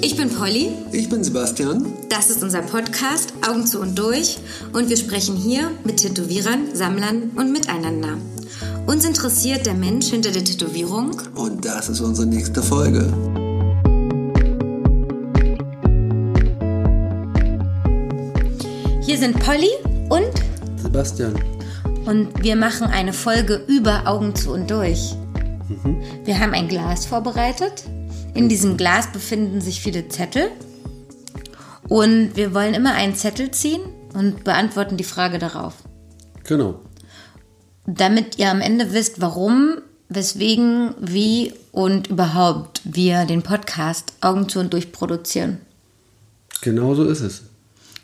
Ich bin Polly. Ich bin Sebastian. Das ist unser Podcast Augen zu und durch und wir sprechen hier mit Tätowierern, Sammlern und miteinander. Uns interessiert der Mensch hinter der Tätowierung. Und das ist unsere nächste Folge. Hier sind Polly und Sebastian. Und wir machen eine Folge über Augen zu und durch. Mhm. Wir haben ein Glas vorbereitet. In diesem Glas befinden sich viele Zettel. Und wir wollen immer einen Zettel ziehen und beantworten die Frage darauf. Genau. Damit ihr am Ende wisst, warum, weswegen, wie und überhaupt wir den Podcast Augen zu und durch produzieren. Genau so ist es.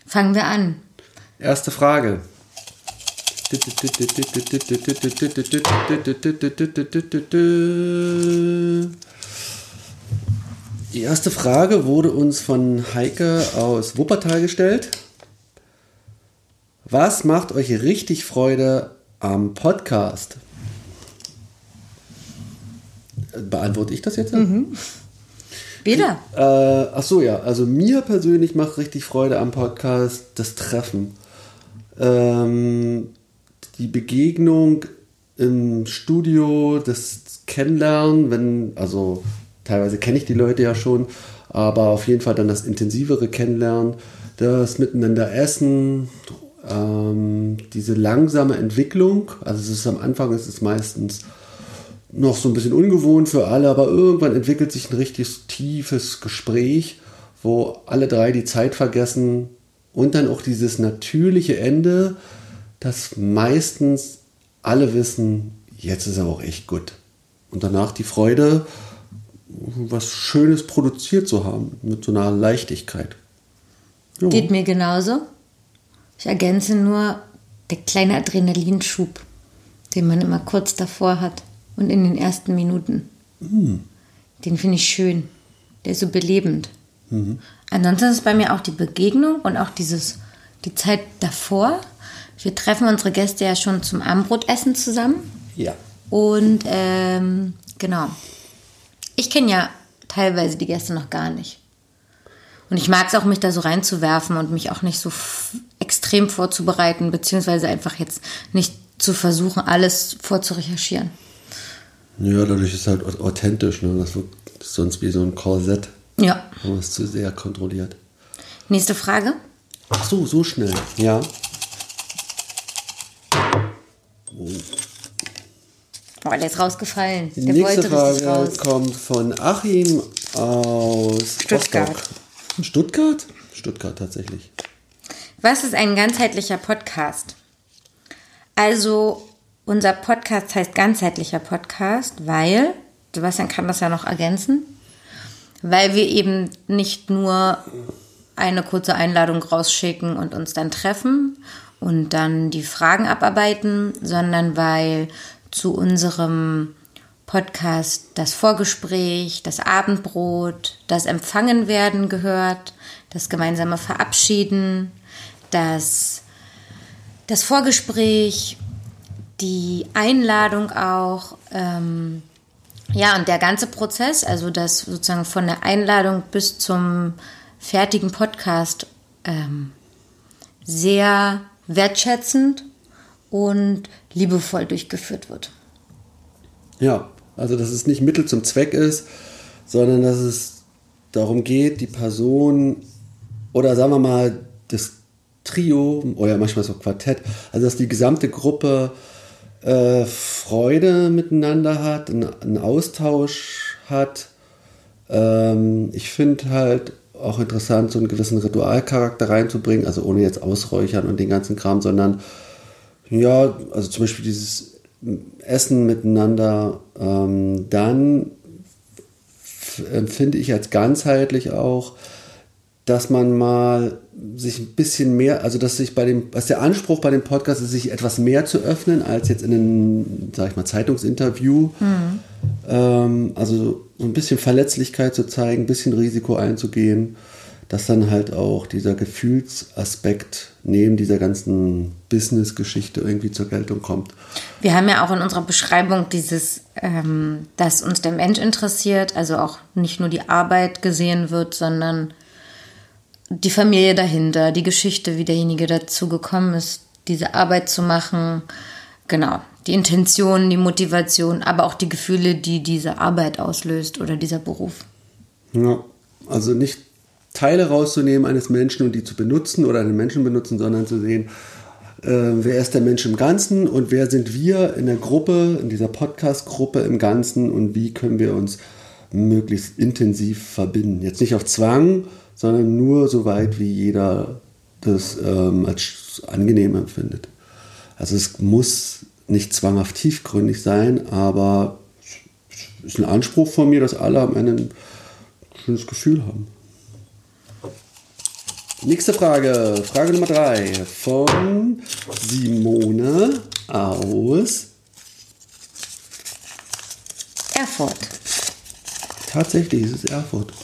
Fangen wir an. Erste Frage. Die erste Frage wurde uns von Heike aus Wuppertal gestellt. Was macht euch richtig Freude am Podcast? Beantworte ich das jetzt? Mhm. Wieder. Äh, ach so, ja. Also mir persönlich macht richtig Freude am Podcast das Treffen. Ähm, die Begegnung im Studio, das Kennenlernen, wenn, also teilweise kenne ich die Leute ja schon, aber auf jeden Fall dann das intensivere Kennenlernen, das Miteinander essen, ähm, diese langsame Entwicklung. Also es ist am Anfang ist es meistens noch so ein bisschen ungewohnt für alle, aber irgendwann entwickelt sich ein richtig tiefes Gespräch, wo alle drei die Zeit vergessen und dann auch dieses natürliche Ende, dass meistens alle wissen, jetzt ist er auch echt gut. Und danach die Freude, was Schönes produziert zu haben, mit so einer Leichtigkeit. Ja. Geht mir genauso. Ich ergänze nur der kleine Adrenalinschub, den man immer kurz davor hat und in den ersten Minuten. Mhm. Den finde ich schön. Der ist so belebend. Mhm. Ansonsten ist bei mir auch die Begegnung und auch dieses, die Zeit davor. Wir treffen unsere Gäste ja schon zum Abendbrotessen zusammen. Ja. Und ähm, genau. Ich kenne ja teilweise die Gäste noch gar nicht. Und ich mag es auch, mich da so reinzuwerfen und mich auch nicht so extrem vorzubereiten, beziehungsweise einfach jetzt nicht zu versuchen, alles vorzurecherchieren. Ja, dadurch ist es halt authentisch. Ne? Das wird sonst wie so ein Korsett. Ja. Man es zu sehr kontrolliert. Nächste Frage. Ach so, so schnell. Ja. Oh, der ist rausgefallen. Die der nächste Frage kommt von Achim aus Stuttgart. Rostock. Stuttgart? Stuttgart tatsächlich. Was ist ein ganzheitlicher Podcast? Also, unser Podcast heißt ganzheitlicher Podcast, weil, Sebastian kann das ja noch ergänzen, weil wir eben nicht nur eine kurze Einladung rausschicken und uns dann treffen und dann die Fragen abarbeiten, sondern weil zu unserem Podcast das Vorgespräch, das Abendbrot, das Empfangenwerden gehört, das gemeinsame Verabschieden, das, das Vorgespräch, die Einladung auch, ähm, ja, und der ganze Prozess, also das sozusagen von der Einladung bis zum fertigen Podcast, ähm, sehr wertschätzend und liebevoll durchgeführt wird. Ja, also dass es nicht Mittel zum Zweck ist, sondern dass es darum geht, die Person oder sagen wir mal das Trio oder manchmal so Quartett, also dass die gesamte Gruppe äh, Freude miteinander hat, einen, Austausch hat. Ähm, ich finde halt auch interessant, so einen gewissen Ritualcharakter reinzubringen, also ohne jetzt Ausräuchern und den ganzen Kram, sondern ja, also zum Beispiel dieses Essen miteinander, ähm, dann empfinde ich als ganzheitlich auch, dass man mal sich ein bisschen mehr, also dass sich bei dem, was der Anspruch bei dem Podcast ist, sich etwas mehr zu öffnen als jetzt in einem, sag ich mal, Zeitungsinterview. Mhm. Ähm, also so ein bisschen Verletzlichkeit zu zeigen, ein bisschen Risiko einzugehen. Dass dann halt auch dieser Gefühlsaspekt neben dieser ganzen Business-Geschichte irgendwie zur Geltung kommt. Wir haben ja auch in unserer Beschreibung dieses, ähm, dass uns der Mensch interessiert, also auch nicht nur die Arbeit gesehen wird, sondern die Familie dahinter, die Geschichte, wie derjenige dazu gekommen ist, diese Arbeit zu machen. Genau, die Intention, die Motivation, aber auch die Gefühle, die diese Arbeit auslöst oder dieser Beruf. Ja, also nicht Teile rauszunehmen eines Menschen und die zu benutzen oder einen Menschen benutzen, sondern zu sehen, äh, wer ist der Mensch im Ganzen und wer sind wir in der Gruppe, in dieser Podcast-Gruppe im Ganzen und wie können wir uns möglichst intensiv verbinden. Jetzt nicht auf Zwang, sondern nur so weit, wie jeder das ähm, als angenehm empfindet. Also es muss nicht zwanghaft tiefgründig sein, aber es ist ein Anspruch von mir, dass alle am Ende ein schönes Gefühl haben. Nächste Frage, Frage Nummer drei von Simone aus Erfurt. Tatsächlich ist es Erfurt.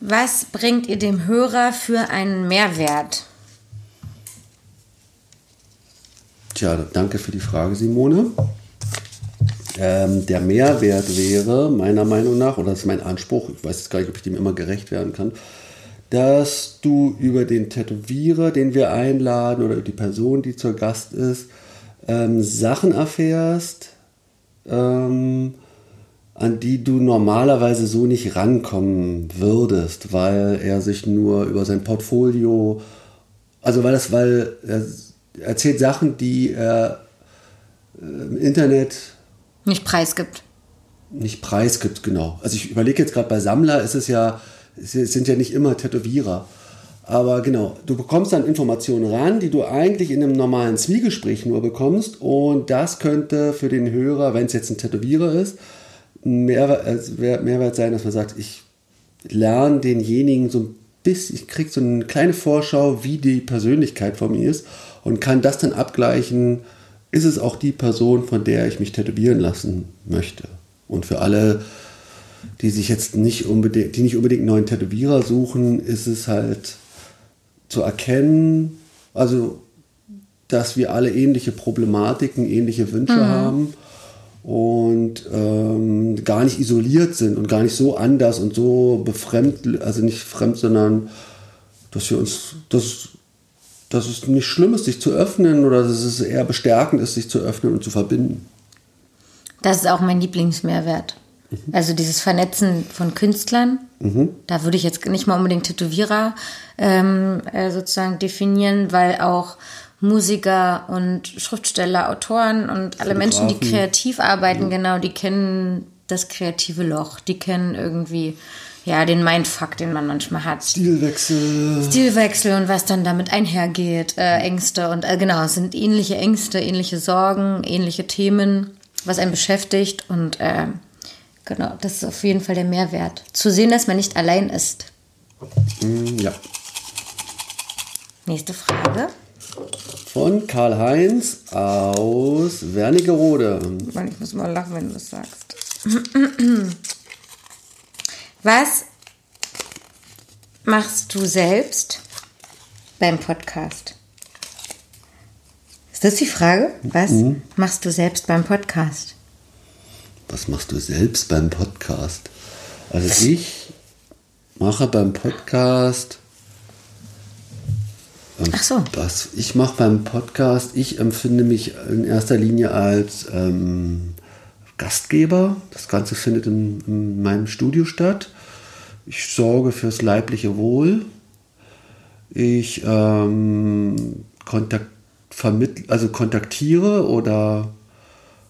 Was bringt ihr dem Hörer für einen Mehrwert? Tja, danke für die Frage, Simone. Ähm, der Mehrwert wäre, meiner Meinung nach, oder das ist mein Anspruch, ich weiß jetzt gar nicht, ob ich dem immer gerecht werden kann, dass du über den Tätowierer, den wir einladen, oder die Person, die zur Gast ist, ähm, Sachen erfährst, ähm, an die du normalerweise so nicht rankommen würdest, weil er sich nur über sein Portfolio, also weil das, weil er erzählt Sachen, die er äh, im Internet nicht preisgibt. Nicht preisgibt, genau. Also ich überlege jetzt gerade bei Sammler ist es ja, es sind ja nicht immer Tätowierer. Aber genau, du bekommst dann Informationen ran, die du eigentlich in einem normalen Zwiegespräch nur bekommst. Und das könnte für den Hörer, wenn es jetzt ein Tätowierer ist, Mehrwert, Mehrwert sein, dass man sagt, ich lerne denjenigen so ein bisschen, ich kriege so eine kleine Vorschau, wie die Persönlichkeit von mir ist und kann das dann abgleichen, ist es auch die Person, von der ich mich tätowieren lassen möchte. Und für alle, die sich jetzt nicht unbedingt, die nicht unbedingt neuen Tätowierer suchen, ist es halt zu erkennen, also dass wir alle ähnliche Problematiken, ähnliche Wünsche mhm. haben und ähm, gar nicht isoliert sind und gar nicht so anders und so befremd, also nicht fremd, sondern dass wir uns, dass dass es nicht schlimm ist, sich zu öffnen oder dass es eher bestärkend ist, sich zu öffnen und zu verbinden. Das ist auch mein Lieblingsmehrwert. Mhm. Also dieses Vernetzen von Künstlern, mhm. da würde ich jetzt nicht mal unbedingt Tätowierer ähm, äh, sozusagen definieren, weil auch Musiker und Schriftsteller, Autoren und alle Menschen, die kreativ arbeiten, mhm. genau, die kennen das kreative Loch, die kennen irgendwie ja, den Mindfuck, den man manchmal hat. Stilwechsel. Stilwechsel und was dann damit einhergeht, äh, Ängste und äh, genau, es sind ähnliche Ängste, ähnliche Sorgen, ähnliche Themen, was einen beschäftigt und äh, genau, das ist auf jeden Fall der Mehrwert. Zu sehen, dass man nicht allein ist. Mm, ja. Nächste Frage. Von Karl-Heinz aus Wernigerode. Ich muss mal lachen, wenn du das sagst. Was machst du selbst beim Podcast? Ist das die Frage? Was mhm. machst du selbst beim Podcast? Was machst du selbst beim Podcast? Also ich mache beim Podcast. Ähm, Ach so. Was ich mache beim Podcast, ich empfinde mich in erster Linie als ähm, Gastgeber. Das Ganze findet in, in meinem Studio statt. Ich sorge fürs leibliche Wohl. Ich ähm, kontakt, vermittl, also kontaktiere oder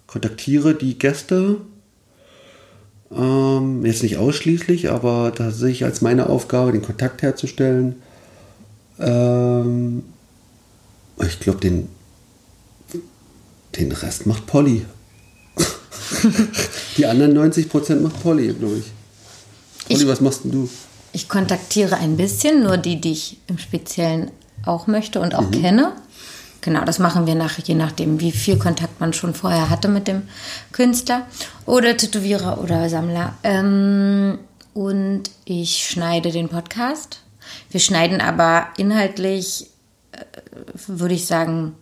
kontaktiere die Gäste. Ähm, jetzt nicht ausschließlich, aber da sehe ich als meine Aufgabe, den Kontakt herzustellen. Ähm, ich glaube, den, den Rest macht Polly. die anderen 90 Prozent macht Polly, glaube ich. Olli, ich, was machst denn du? Ich kontaktiere ein bisschen, nur die, die ich im Speziellen auch möchte und auch mhm. kenne. Genau, das machen wir nach, je nachdem, wie viel Kontakt man schon vorher hatte mit dem Künstler oder Tätowierer oder Sammler. Ähm, und ich schneide den Podcast. Wir schneiden aber inhaltlich, äh, würde ich sagen,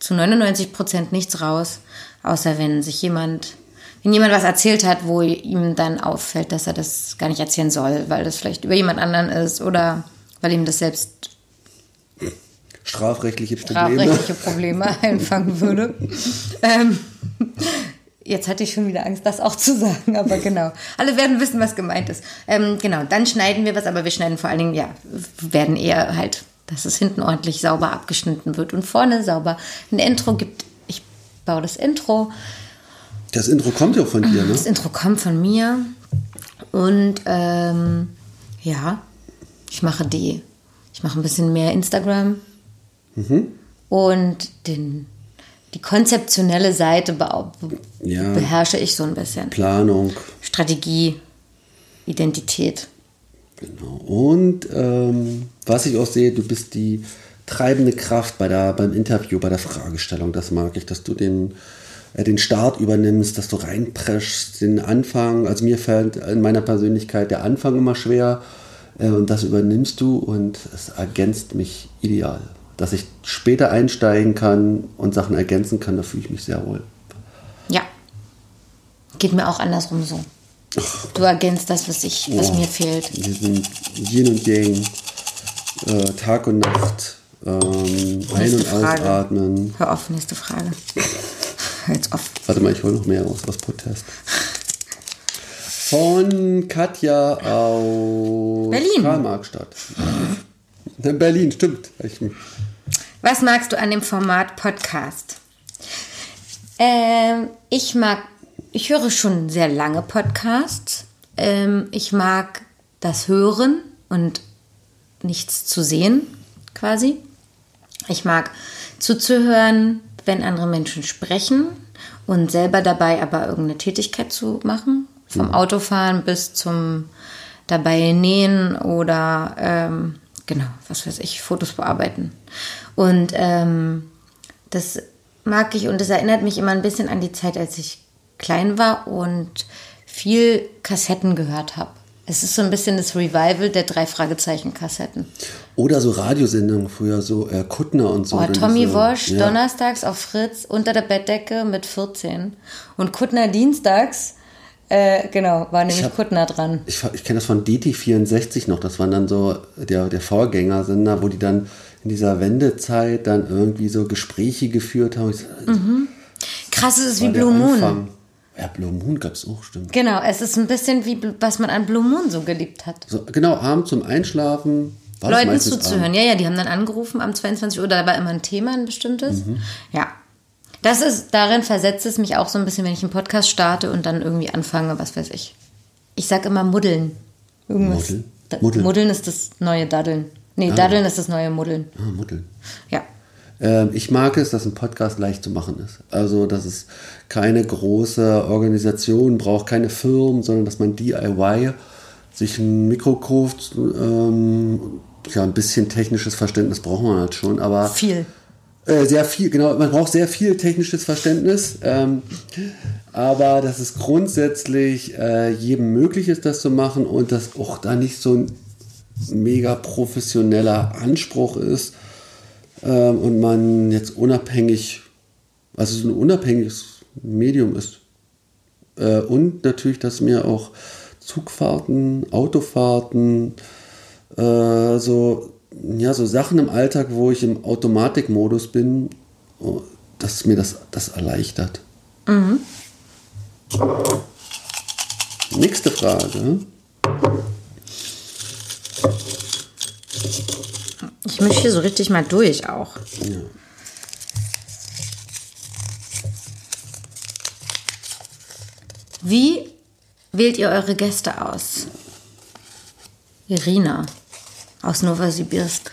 zu 99 Prozent nichts raus, außer wenn sich jemand, wenn jemand was erzählt hat, wo ihm dann auffällt, dass er das gar nicht erzählen soll, weil das vielleicht über jemand anderen ist oder weil ihm das selbst strafrechtliche Probleme, strafrechtliche Probleme einfangen würde. ähm, jetzt hatte ich schon wieder Angst, das auch zu sagen, aber genau. Alle werden wissen, was gemeint ist. Ähm, genau, dann schneiden wir was, aber wir schneiden vor allen Dingen, ja, werden eher halt, dass es hinten ordentlich sauber abgeschnitten wird und vorne sauber ein Intro gibt. Ich baue das Intro. Das Intro kommt ja auch von dir, ne? Das Intro kommt von mir. Und ähm, ja, ich mache die, ich mache ein bisschen mehr Instagram. Mhm. Und den, die konzeptionelle Seite be Ja. beherrsche ich so ein bisschen. Planung. Strategie, Identität. Genau. Und ähm, was ich auch sehe, du bist die treibende Kraft bei der, beim Interview, bei der Fragestellung. Das mag ich, dass du den, äh, den Start übernimmst, dass du reinpreschst, den Anfang. Also mir fällt in meiner Persönlichkeit der Anfang immer schwer. Äh, und das übernimmst du und es ergänzt mich ideal. Dass ich später einsteigen kann und Sachen ergänzen kann, da fühle ich mich sehr wohl. Ja. Geht mir auch andersrum so. Du ergänzt das, was, ich, was Oh. mir fehlt. Wir sind Yin und Yang, äh, Tag und Nacht, ähm, ein- und Frage. ausatmen. Hör auf, nächste Frage. Hör jetzt auf. Warte mal, ich hole noch mehr aus, aus Protest. Von Katja aus Berlin. Karl-Marx-Stadt. In Berlin, stimmt. Was magst du an dem Format Podcast? Ähm, ich mag, ich höre schon sehr lange Podcasts. Ähm, ich mag das Hören und nichts zu sehen, quasi. Ich mag zuzuhören, wenn andere Menschen sprechen und selber dabei aber irgendeine Tätigkeit zu machen. Vom Autofahren bis zum dabei nähen oder ähm, genau, was weiß ich, Fotos bearbeiten. Und ähm, das mag ich und das erinnert mich immer ein bisschen an die Zeit, als ich klein war und viel Kassetten gehört habe. Es ist so ein bisschen das Revival der drei Fragezeichen-Kassetten. oder so Radiosendungen früher, so äh, Kuttner und so. Oh, Tommy diese- Wosch, ja. donnerstags auf Fritz, unter der Bettdecke mit 14. Und Kuttner dienstags, äh, genau, war nämlich hab- Kuttner dran. Ich, ich kenne das von DT64 noch, das waren dann so der, der Vorgängersender, wo die dann in dieser Wendezeit dann irgendwie so Gespräche geführt haben. So, Krass, es ist wie war der Blue Moon. Anfang. Ja, Blue Moon gab es auch, stimmt. Genau, es ist ein bisschen wie, was man an Blue Moon so geliebt hat. So, genau, abends zum Einschlafen. Leuten zuzuhören. abends. Ja, ja, die haben dann angerufen am 22 Uhr, da war immer ein Thema, ein bestimmtes. Mhm. Ja. Das ist, darin versetzt es mich auch so ein bisschen, wenn ich einen Podcast starte und dann irgendwie anfange, was weiß ich. Ich sag immer Muddeln. Irgendwas. Muddeln? Da, Muddeln. Muddeln ist das neue Daddeln. Nee, Daddeln ist das neue Muddeln. Ah, Mutteln. Ja. Ähm, ich mag es, dass ein Podcast leicht zu machen ist. Also, dass es keine große Organisation braucht, keine Firmen, sondern dass man DIY sich ein Mikro kauft. Ähm, ja, ein bisschen technisches Verständnis braucht man halt schon, aber Viel. Äh, sehr viel, genau, man braucht sehr viel technisches Verständnis, ähm, aber dass es grundsätzlich äh, jedem möglich ist, das zu machen und dass auch da nicht so ein mega professioneller Anspruch ist ähm, und man jetzt unabhängig, also so ein unabhängiges Medium ist. Äh, und natürlich, dass mir auch Zugfahrten, Autofahrten, äh, so, ja, so Sachen im Alltag, wo ich im Automatikmodus bin, oh, dass mir das, das erleichtert. Nächste Frage. Ich mische hier so richtig mal durch auch. Ja. Wie wählt ihr eure Gäste aus? Irina aus Novosibirsk.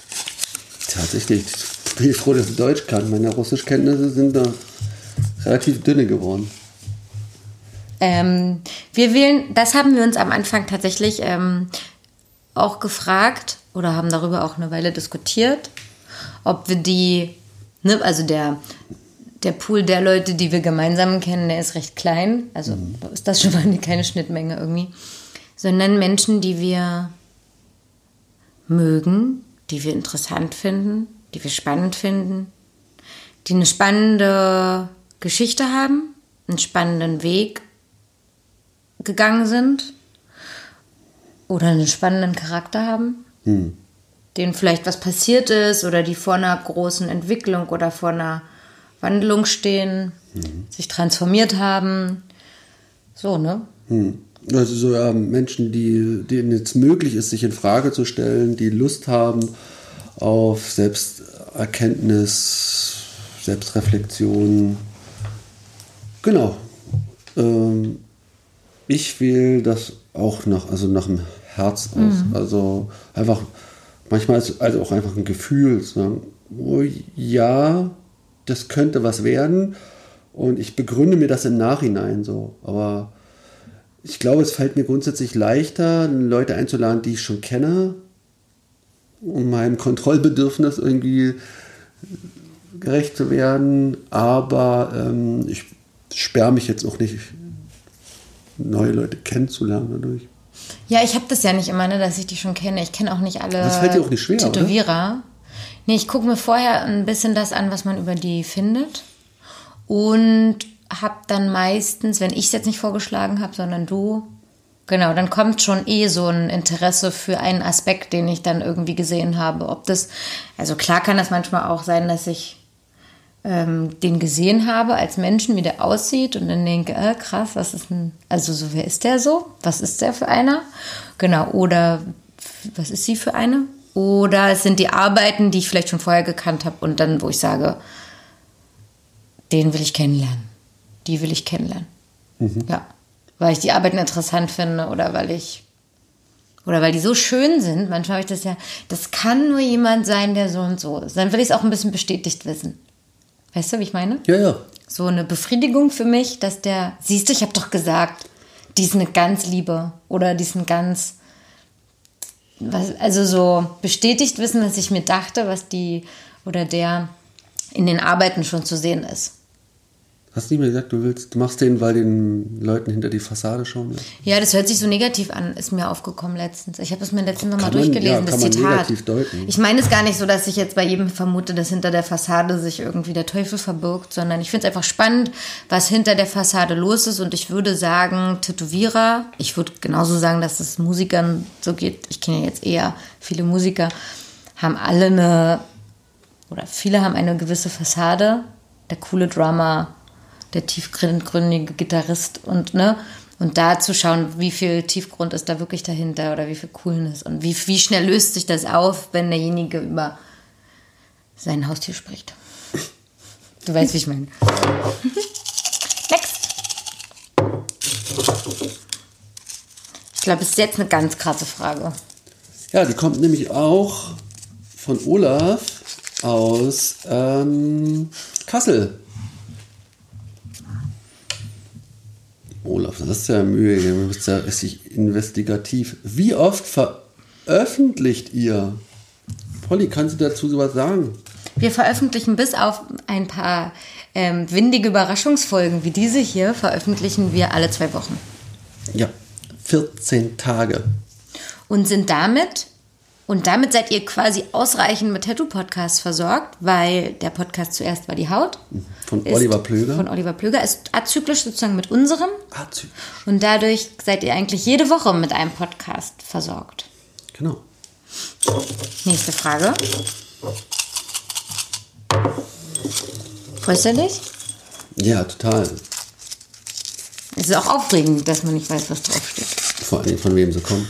Tatsächlich, ich bin froh, dass ich Deutsch kann. Meine Russischkenntnisse sind da relativ dünne geworden. Ähm, wir wählen, das haben wir uns am Anfang tatsächlich ähm, auch gefragt oder haben darüber auch eine Weile diskutiert, ob wir die, ne, also der, der Pool der Leute, die wir gemeinsam kennen, der ist recht klein. Also ist das schon mal eine keine Schnittmenge irgendwie. sondern Menschen, die wir mögen, die wir interessant finden, die wir spannend finden, die eine spannende Geschichte haben, einen spannenden Weg gegangen sind oder einen spannenden Charakter haben, hm. denen vielleicht was passiert ist oder die vor einer großen Entwicklung oder vor einer Wandlung stehen, hm. sich transformiert haben. So, ne? Hm. Also so ja, Menschen, die, denen es möglich ist, sich in Frage zu stellen, die Lust haben auf Selbsterkenntnis, Selbstreflexion. Genau. Ähm, ich wähle das auch nach, also nach dem Herz aus. Mhm. Also einfach, manchmal ist es also auch einfach ein Gefühl, sagen, oh ja, das könnte was werden. Und ich begründe mir das im Nachhinein so. Aber ich glaube, es fällt mir grundsätzlich leichter, Leute einzuladen, die ich schon kenne, um meinem Kontrollbedürfnis irgendwie gerecht zu werden. Aber ähm, ich sperre mich jetzt auch nicht, neue Leute kennenzulernen dadurch. Ja, ich habe das ja nicht immer, ne, dass ich die schon kenne. Ich kenne auch nicht alle das fällt dir auch nicht schwer, Tätowierer. Oder? Nee, ich gucke mir vorher ein bisschen das an, was man über die findet. Und habe dann meistens, wenn ich es jetzt nicht vorgeschlagen habe, sondern du, genau, dann kommt schon eh so ein Interesse für einen Aspekt, den ich dann irgendwie gesehen habe. Ob das, also klar kann das manchmal auch sein, dass ich ähm, den gesehen habe als Menschen, wie der aussieht und dann denke, äh, krass, was ist denn, also so, wer ist der so? Was ist der für einer? Genau, oder was ist sie für eine? Oder es sind die Arbeiten, die ich vielleicht schon vorher gekannt habe und dann, wo ich sage, den will ich kennenlernen. Die will ich kennenlernen. Mhm. Ja. Weil ich die Arbeiten interessant finde oder weil ich. Oder weil die so schön sind. Manchmal habe ich das ja, das kann nur jemand sein, der so und so ist. Dann will ich es auch ein bisschen bestätigt wissen. Weißt du, wie ich meine? Ja, ja. So eine Befriedigung für mich, dass der, siehst du, ich habe doch gesagt, die ist eine ganz Liebe oder die ist ein ganz, was, also so bestätigt wissen, was ich mir dachte, was die oder der in den Arbeiten schon zu sehen ist. Hast du nicht mehr gesagt, du willst, du machst den, weil den Leuten hinter die Fassade schauen? Ja, ja das hört sich so negativ an, ist mir aufgekommen letztens. Ich habe es mir letztens nochmal durchgelesen, ja, das Zitat. Ich meine es gar nicht so, dass ich jetzt bei jedem vermute, dass hinter der Fassade sich irgendwie der Teufel verbirgt, sondern ich finde es einfach spannend, was hinter der Fassade los ist. Und ich würde sagen, Tätowierer, ich würde genauso sagen, dass es Musikern so geht. Ich kenne ja jetzt eher viele Musiker, haben alle eine, oder viele haben eine gewisse Fassade. Der coole Drummer, der tiefgründige Gitarrist und ne und da zu schauen, wie viel Tiefgrund ist da wirklich dahinter oder wie viel Coolness und wie, wie schnell löst sich das auf, wenn derjenige über sein Haustier spricht. Du weißt, wie ich meine. Next. Ich glaube, es ist jetzt eine ganz krasse Frage. Ja, die kommt nämlich auch von Olaf aus ähm, Kassel. Olaf, das ist ja Mühe, du bist ja richtig investigativ. Wie oft veröffentlicht ihr? Polly, kannst du dazu sowas sagen? Wir veröffentlichen bis auf ein paar ähm, windige Überraschungsfolgen wie diese hier, veröffentlichen wir alle zwei Wochen. Ja, 14 Tage. Und sind damit und damit seid ihr quasi ausreichend mit Tattoo-Podcasts versorgt, weil der Podcast zuerst war die Haut. Von Oliver Plöger. Von Oliver Plöger ist azyklisch sozusagen mit unserem. Azyklisch. Und dadurch seid ihr eigentlich jede Woche mit einem Podcast versorgt. Genau. Nächste Frage. Freust du dich? Ja, total. Es ist auch aufregend, dass man nicht weiß, was draufsteht. Vor allem von wem sie kommt.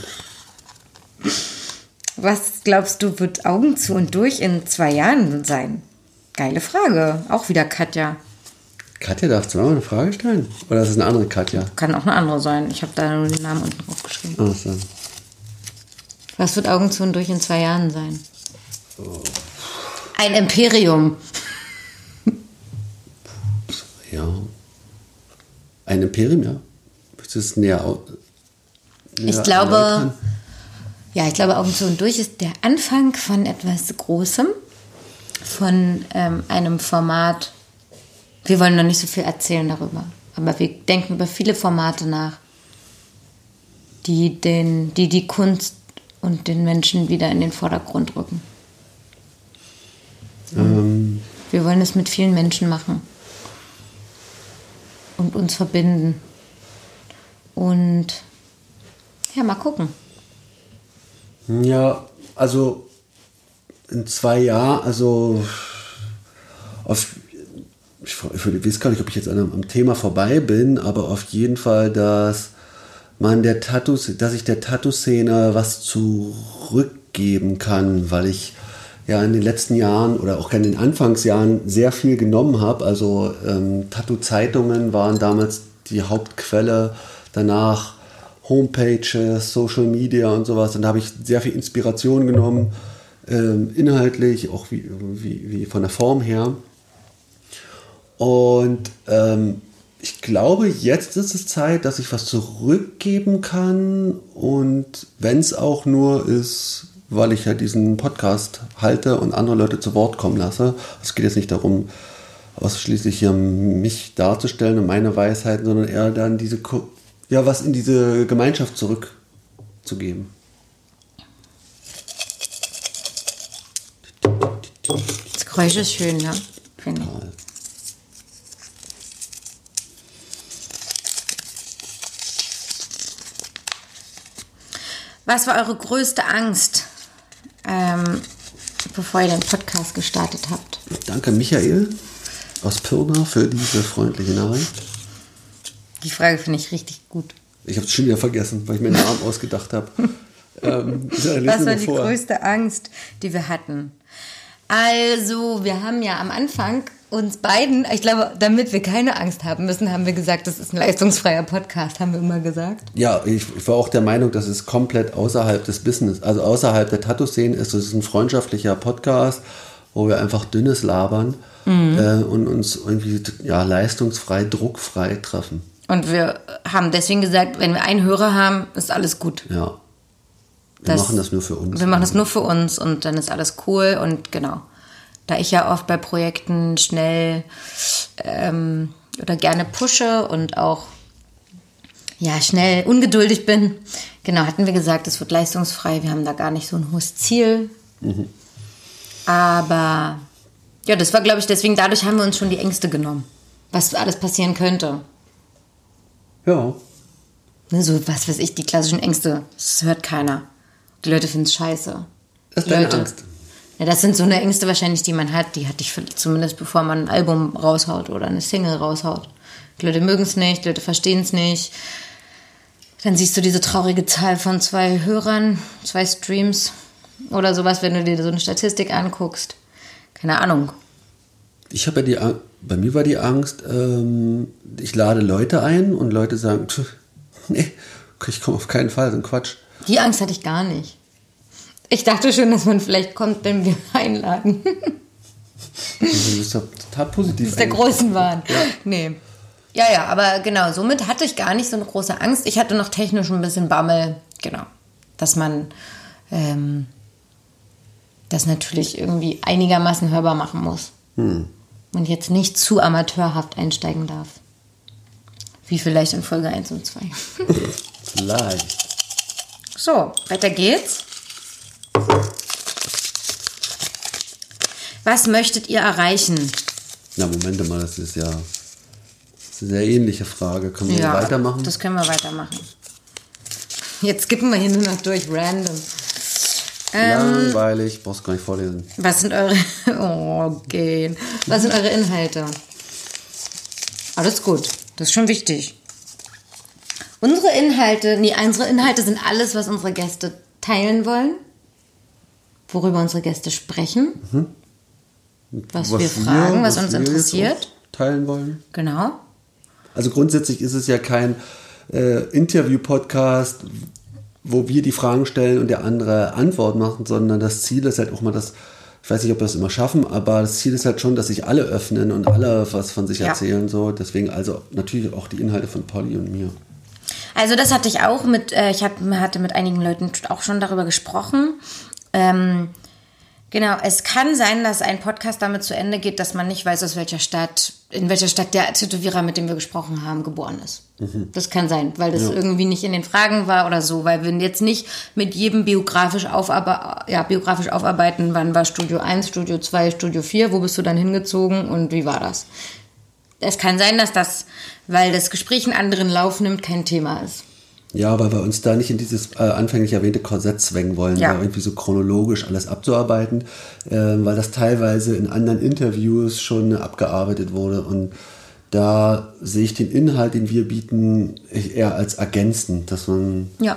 Was glaubst du, wird Augen zu und durch in zwei Jahren sein? Geile Frage. Auch wieder Katja. Katja darf zweimal eine Frage stellen? Oder ist es eine andere Katja? Kann auch eine andere sein. Ich habe da nur den Namen unten draufgeschrieben. Ach so. Was wird Augen zu und durch in zwei Jahren sein? Oh. Ein Imperium. Ja. Ein Imperium, ja. Möchtest du es näher, näher Ich glaube? Ja, ich glaube, Augen zu und durch ist der Anfang von etwas Großem, von ähm, einem Format. Wir wollen noch nicht so viel erzählen darüber, aber wir denken über viele Formate nach. die, den, die die Kunst und den Menschen wieder in den Vordergrund rücken. Ähm, Wir wollen es mit vielen Menschen machen und uns verbinden. Und ja, mal gucken. Ja, also in zwei Jahren, also auf, ich, ich weiß gar nicht, ob ich jetzt an, am Thema vorbei bin, aber auf jeden Fall, dass man der Tattoo, dass ich der Tattoo-Szene was zurückgeben kann, weil ich ja in den letzten Jahren oder auch in den Anfangsjahren sehr viel genommen habe. Also ähm, Tattoo-Zeitungen waren damals die Hauptquelle. Danach Homepages, Social Media und sowas. Und da habe ich sehr viel Inspiration genommen, ähm, inhaltlich, auch wie, wie, wie von der Form her. Und ähm, ich glaube, jetzt ist es Zeit, dass ich was zurückgeben kann. Und wenn es auch nur ist, weil ich ja diesen Podcast halte und andere Leute zu Wort kommen lasse. Es geht jetzt nicht darum, ausschließlich hier mich darzustellen und meine Weisheiten, sondern eher dann diese, Ko- ja, was in diese Gemeinschaft zurückzugeben. Das Geräusch ist schön, ne? Finde ich. Was war eure größte Angst, ähm, bevor ihr den Podcast gestartet habt? Danke, Michael aus Pirna, für diese freundliche Nachricht. Die Frage finde ich richtig gut. Ich habe es schon wieder vergessen, weil ich mir den Namen ausgedacht habe. Ähm, Was war die vor. größte Angst, die wir hatten? Also, wir haben ja am Anfang uns beiden, ich glaube, damit wir keine Angst haben müssen, haben wir gesagt, das ist ein leistungsfreier Podcast, haben wir immer gesagt. Ja, ich, ich war auch der Meinung, dass es komplett außerhalb des Business, also außerhalb der Tattoo-Szene ist. Es ist ein freundschaftlicher Podcast, wo wir einfach dünnes labern äh, und uns irgendwie ja, leistungsfrei, druckfrei treffen. Und wir haben deswegen gesagt, wenn wir einen Hörer haben, ist alles gut. Ja. Wir Das- machen das nur für uns. Wir machen das nur für uns und dann ist alles cool und genau. Da ich ja oft bei Projekten schnell ähm, oder gerne pushe und auch ja schnell ungeduldig bin, genau, hatten wir gesagt, es wird leistungsfrei. Wir haben da gar nicht so ein hohes Ziel. Aber ja, das war, glaube ich, deswegen, dadurch haben wir uns schon die Ängste genommen, was alles passieren könnte. Ja. Ne, so, was weiß ich, die klassischen Ängste, das hört keiner. Die Leute finden es scheiße. Das ist deine Leute- Angst. Ja, das sind so eine Ängste wahrscheinlich, die man hat. Die hatte ich zumindest, bevor man ein Album raushaut oder eine Single raushaut. Die Leute mögen es nicht, die Leute verstehen es nicht. Dann siehst du diese traurige Zahl von zwei Hörern, zwei Streams oder sowas, wenn du dir so eine Statistik anguckst. Keine Ahnung. Ich habe ja die bei mir war die Angst, ähm, ich lade Leute ein und Leute sagen, "Tch, nee, ich komme auf keinen Fall, so ein Quatsch. Die Angst hatte ich gar nicht. Ich dachte schon, dass man vielleicht kommt, wenn wir einladen. Du bist ja total positiv. Das ist der. Größenwahn. Nee. Ja, ja, aber genau, somit hatte ich gar nicht so eine große Angst. Ich hatte noch technisch ein bisschen Bammel, genau. Dass man ähm, das natürlich irgendwie einigermaßen hörbar machen muss. Und jetzt nicht zu amateurhaft einsteigen darf. Wie vielleicht in Folge 1 und 2. Vielleicht. So, weiter geht's. Was möchtet ihr erreichen? Na, Moment mal, das ist ja eine sehr ähnliche Frage. Können wir weitermachen? Das können wir weitermachen. Jetzt skippen wir hier nur noch durch, random. Ähm, Langweilig, brauchst gar nicht vorlesen. Was sind eure. Oh, gehen. Was sind eure Inhalte? Alles gut. Das ist schon wichtig. Unsere Inhalte, nee, unsere Inhalte sind alles, was unsere Gäste teilen wollen. Worüber unsere Gäste sprechen. Was, wir fragen, was, uns wir jetzt interessiert. Teilen wollen. Genau. Also grundsätzlich ist es ja kein äh, Interview-Podcast, wo wir die Fragen stellen und der andere Antwort machen, sondern das Ziel ist halt auch mal das, ich weiß nicht, ob wir das immer schaffen, aber das Ziel ist halt schon, dass sich alle öffnen und alle was von sich Ja. erzählen. So. Deswegen also natürlich auch die Inhalte von Polly und mir. Also das hatte ich auch mit, äh, ich hab, hatte mit einigen Leuten auch schon darüber gesprochen. Ähm, genau, es kann sein, dass ein Podcast damit zu Ende geht, dass man nicht weiß, aus welcher Stadt in welcher Stadt der Tätowierer, mit dem wir gesprochen haben, geboren ist. Das kann sein, weil das irgendwie nicht in den Fragen war oder so, weil wir jetzt nicht mit jedem biografisch, aufarbe ja, biografisch aufarbeiten, wann war Studio 1, Studio 2, Studio 4, wo bist du dann hingezogen und wie war das. Es kann sein, dass das, weil das Gespräch einen anderen Lauf nimmt, kein Thema ist. Ja, weil wir uns da nicht in dieses äh, anfänglich erwähnte Korsett zwängen wollen, Ja. da irgendwie so chronologisch alles abzuarbeiten, äh, weil das teilweise in anderen Interviews schon abgearbeitet wurde und da sehe ich den Inhalt, den wir bieten, eher als ergänzend, dass man Ja.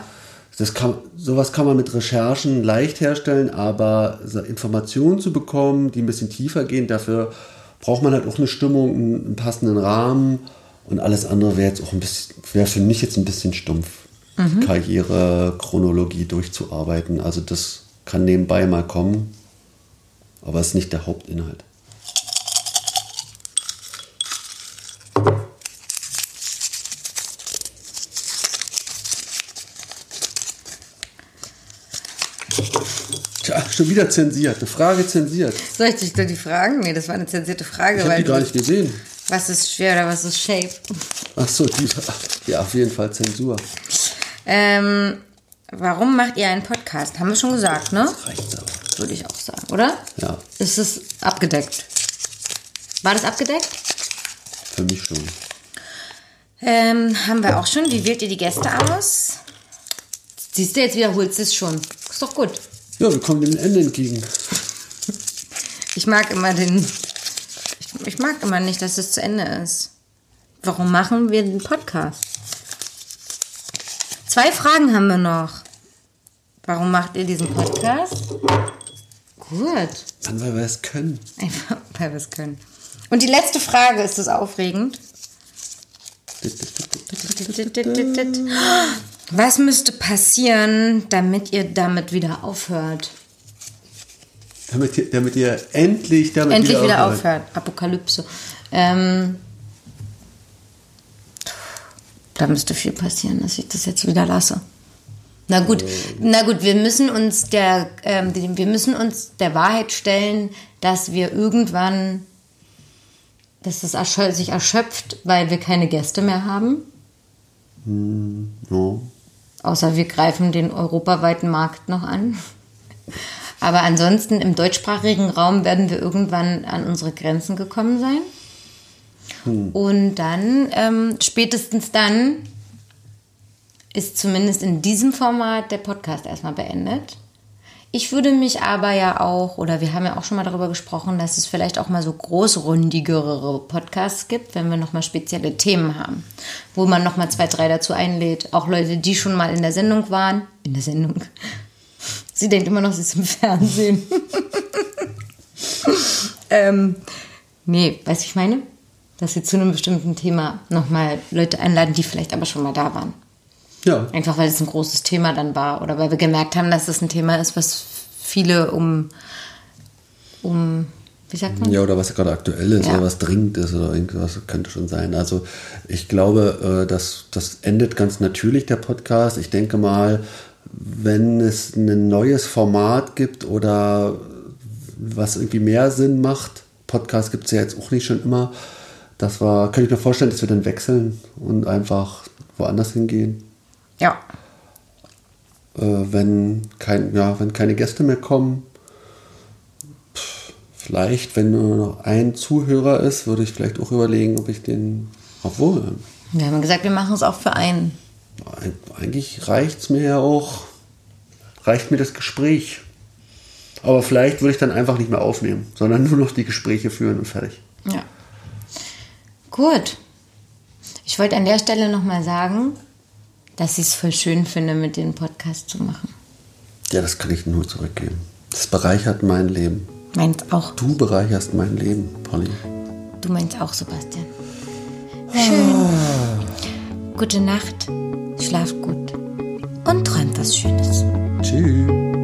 das kann, sowas kann man mit Recherchen leicht herstellen, aber Informationen zu bekommen, die ein bisschen tiefer gehen, dafür braucht man halt auch eine Stimmung, einen, einen passenden Rahmen und alles andere wäre jetzt auch ein bisschen, wäre für mich jetzt ein bisschen stumpf, die Karriere, Chronologie durchzuarbeiten. Also das kann nebenbei mal kommen, aber ist nicht der Hauptinhalt. Tja, schon wieder zensiert. Eine Frage zensiert. Soll ich dich da die Fragen? Nee, das war eine zensierte Frage. Ich habe die gar nicht gesehen. Was ist schwer oder was ist Shape? Ach so, die, ja, auf jeden Fall Zensur. Ähm, warum macht ihr einen Podcast? Haben wir schon gesagt, ne? Reicht's aber. Würde ich auch sagen, oder? Ja, Ist es abgedeckt? War das abgedeckt? für mich schon. Ähm, haben wir auch schon. Wie wählt ihr die Gäste aus? Siehst du, jetzt wiederholst du es schon. Ist doch gut. Ja, wir kommen dem Ende entgegen. Ich mag immer den. Ich, ich mag immer nicht, dass es zu Ende ist. Warum machen wir den Podcast? Zwei Fragen haben wir noch. Warum macht ihr diesen Podcast? Gut. Dann, weil wir es können. Einfach, weil wir es können. Und die letzte Frage, ist das aufregend? Was müsste passieren, damit ihr damit wieder aufhört? Damit ihr, damit ihr endlich damit Endlich wieder aufhört. aufhört. Apokalypse. Ähm, da müsste viel passieren, dass ich das jetzt wieder lasse. Na gut, na gut, wir müssen uns der, ähm, wir müssen uns der Wahrheit stellen, dass wir irgendwann, dass das erschö- sich erschöpft, weil wir keine Gäste mehr haben. Ja. Außer wir greifen den europaweiten Markt noch an. Aber ansonsten im deutschsprachigen Raum werden wir irgendwann an unsere Grenzen gekommen sein. Und dann, ähm, spätestens dann, ist zumindest in diesem Format der Podcast erstmal beendet. Ich würde mich aber ja auch, oder wir haben ja auch schon mal darüber gesprochen, dass es vielleicht auch mal so großrundigere Podcasts gibt, wenn wir nochmal spezielle Themen haben, wo man nochmal zwei, drei dazu einlädt. Auch Leute, die schon mal in der Sendung waren. In der Sendung. Sie denkt immer noch, sie ist im Fernsehen. ähm, nee, weißt du, ich meine? Dass sie zu einem bestimmten Thema nochmal Leute einladen, die vielleicht aber schon mal da waren. Ja. Einfach weil es ein großes Thema dann war oder weil wir gemerkt haben, dass es ein Thema ist, was viele um, um wie sagt man? Ja, oder was gerade aktuell ist Ja. oder was dringend ist oder irgendwas könnte schon sein. Also ich glaube, äh, dass das endet ganz natürlich, der Podcast. Ich denke mal, wenn es ein neues Format gibt oder was irgendwie mehr Sinn macht, Podcast gibt es ja jetzt auch nicht schon immer, das war, könnte ich mir vorstellen, dass wir dann wechseln und einfach woanders hingehen. Ja. Äh, wenn, kein, ja, wenn keine Gäste mehr kommen, pff, vielleicht, wenn nur noch ein Zuhörer ist, würde ich vielleicht auch überlegen, ob ich den, obwohl, Wir haben gesagt, wir machen es auch für einen. eig- eigentlich reicht es mir ja auch, reicht mir das Gespräch. Aber vielleicht würde ich dann einfach nicht mehr aufnehmen, sondern nur noch die Gespräche führen und fertig. Ja. Gut. Ich wollte an der Stelle nochmal sagen, dass ich es voll schön finde, mit dem Podcast zu machen. Ja, das kann ich nur zurückgeben. Das bereichert mein Leben. Meint auch. Du bereicherst mein Leben, Polly. Du meinst auch, Sebastian. Schön. Gute Nacht. Schlaft gut. Und träumt was Schönes. Tschüss.